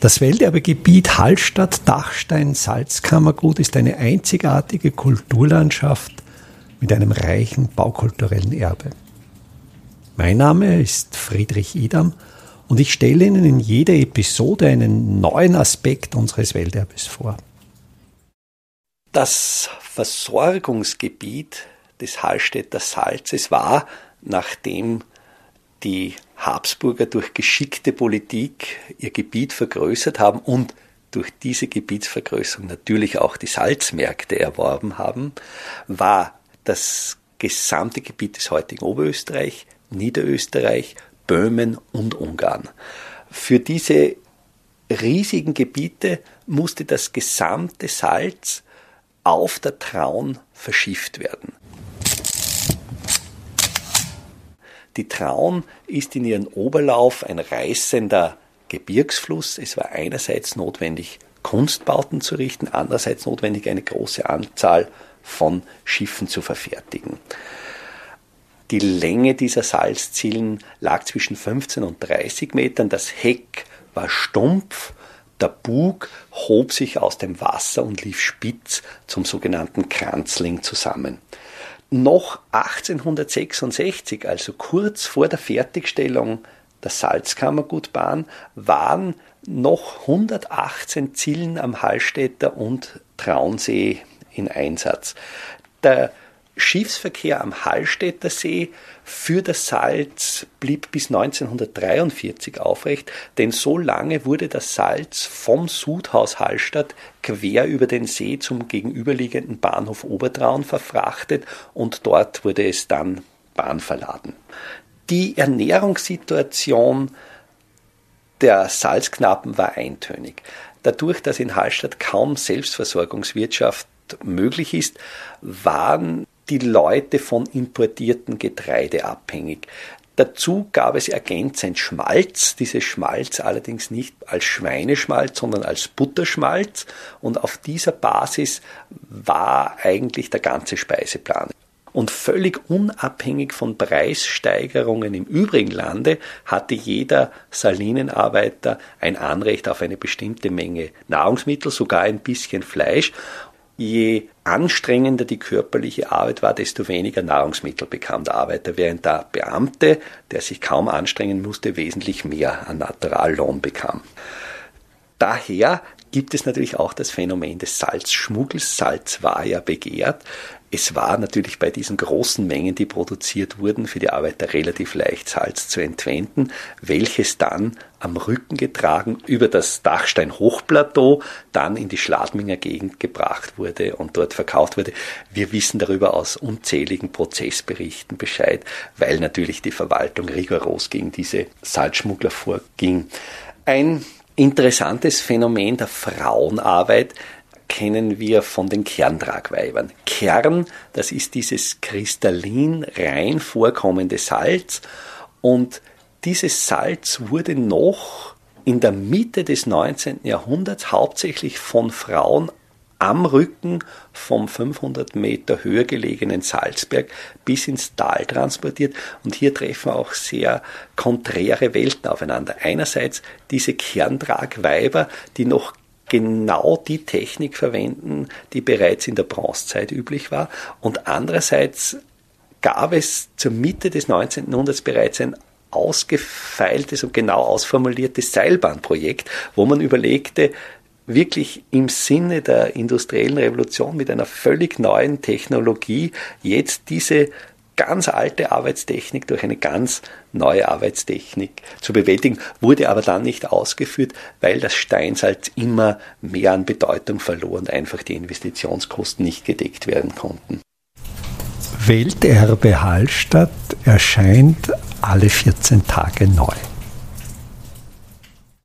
Das Welterbegebiet Hallstatt-Dachstein-Salzkammergut ist eine einzigartige Kulturlandschaft mit einem reichen baukulturellen Erbe. Mein Name ist Friedrich Idam und ich stelle Ihnen in jeder Episode einen neuen Aspekt unseres Welterbes vor. Das Versorgungsgebiet des Hallstätter Salzes war, nachdem die Habsburger durch geschickte Politik ihr Gebiet vergrößert haben und durch diese Gebietsvergrößerung natürlich auch die Salzmärkte erworben haben, war das gesamte Gebiet des heutigen Oberösterreich, Niederösterreich, Böhmen und Ungarn. Für diese riesigen Gebiete musste das gesamte Salz auf der Traun verschifft werden. Die Traun ist in ihrem Oberlauf ein reißender Gebirgsfluss. Es war einerseits notwendig, Kunstbauten zu richten, andererseits notwendig, eine große Anzahl von Schiffen zu verfertigen. Die Länge dieser Salzzielen lag zwischen 15 und 30 Metern. Das Heck war stumpf. Der Bug hob sich aus dem Wasser und lief spitz zum sogenannten Kranzling zusammen noch 1866, also kurz vor der Fertigstellung der Salzkammergutbahn, waren noch 118 Zillen am Hallstätter und Traunsee in Einsatz. Der Schiffsverkehr am Hallstätter See für das Salz blieb bis 1943 aufrecht, denn so lange wurde das Salz vom Sudhaus Hallstatt quer über den See zum gegenüberliegenden Bahnhof Obertraun verfrachtet und dort wurde es dann bahnverladen. Die Ernährungssituation der Salzknappen war eintönig. Dadurch, dass in Hallstatt kaum Selbstversorgungswirtschaft möglich ist, waren die Leute von importierten Getreide abhängig. Dazu gab es ergänzend Schmalz, dieses Schmalz allerdings nicht als Schweineschmalz, sondern als Butterschmalz und auf dieser Basis war eigentlich der ganze Speiseplan. Und völlig unabhängig von Preissteigerungen im übrigen Lande hatte jeder Salinenarbeiter ein Anrecht auf eine bestimmte Menge Nahrungsmittel, sogar ein bisschen Fleisch je anstrengender die körperliche Arbeit war, desto weniger Nahrungsmittel bekam der Arbeiter, während der Beamte, der sich kaum anstrengen musste, wesentlich mehr an Naturallohn bekam. Daher gibt es natürlich auch das Phänomen des Salzschmuggels. Salz war ja begehrt. Es war natürlich bei diesen großen Mengen, die produziert wurden, für die Arbeiter relativ leicht Salz zu entwenden, welches dann am Rücken getragen über das Dachstein-Hochplateau dann in die Schladminger Gegend gebracht wurde und dort verkauft wurde. Wir wissen darüber aus unzähligen Prozessberichten Bescheid, weil natürlich die Verwaltung rigoros gegen diese Salzschmuggler vorging. Ein interessantes Phänomen der Frauenarbeit kennen wir von den Kerntragweibern. Kern, das ist dieses kristallin rein vorkommende Salz und dieses Salz wurde noch in der Mitte des 19. Jahrhunderts hauptsächlich von Frauen am Rücken vom 500 Meter höher gelegenen Salzberg bis ins Tal transportiert. Und hier treffen auch sehr konträre Welten aufeinander. Einerseits diese Kerntragweiber, die noch genau die Technik verwenden, die bereits in der Bronzezeit üblich war. Und andererseits gab es zur Mitte des 19. Jahrhunderts bereits ein ausgefeiltes und genau ausformuliertes Seilbahnprojekt, wo man überlegte, wirklich im Sinne der industriellen Revolution mit einer völlig neuen Technologie jetzt diese ganz alte Arbeitstechnik durch eine ganz neue Arbeitstechnik zu bewältigen, wurde aber dann nicht ausgeführt, weil das Steinsalz immer mehr an Bedeutung verlor und einfach die Investitionskosten nicht gedeckt werden konnten. Welterbe Hallstatt erscheint alle 14 Tage neu.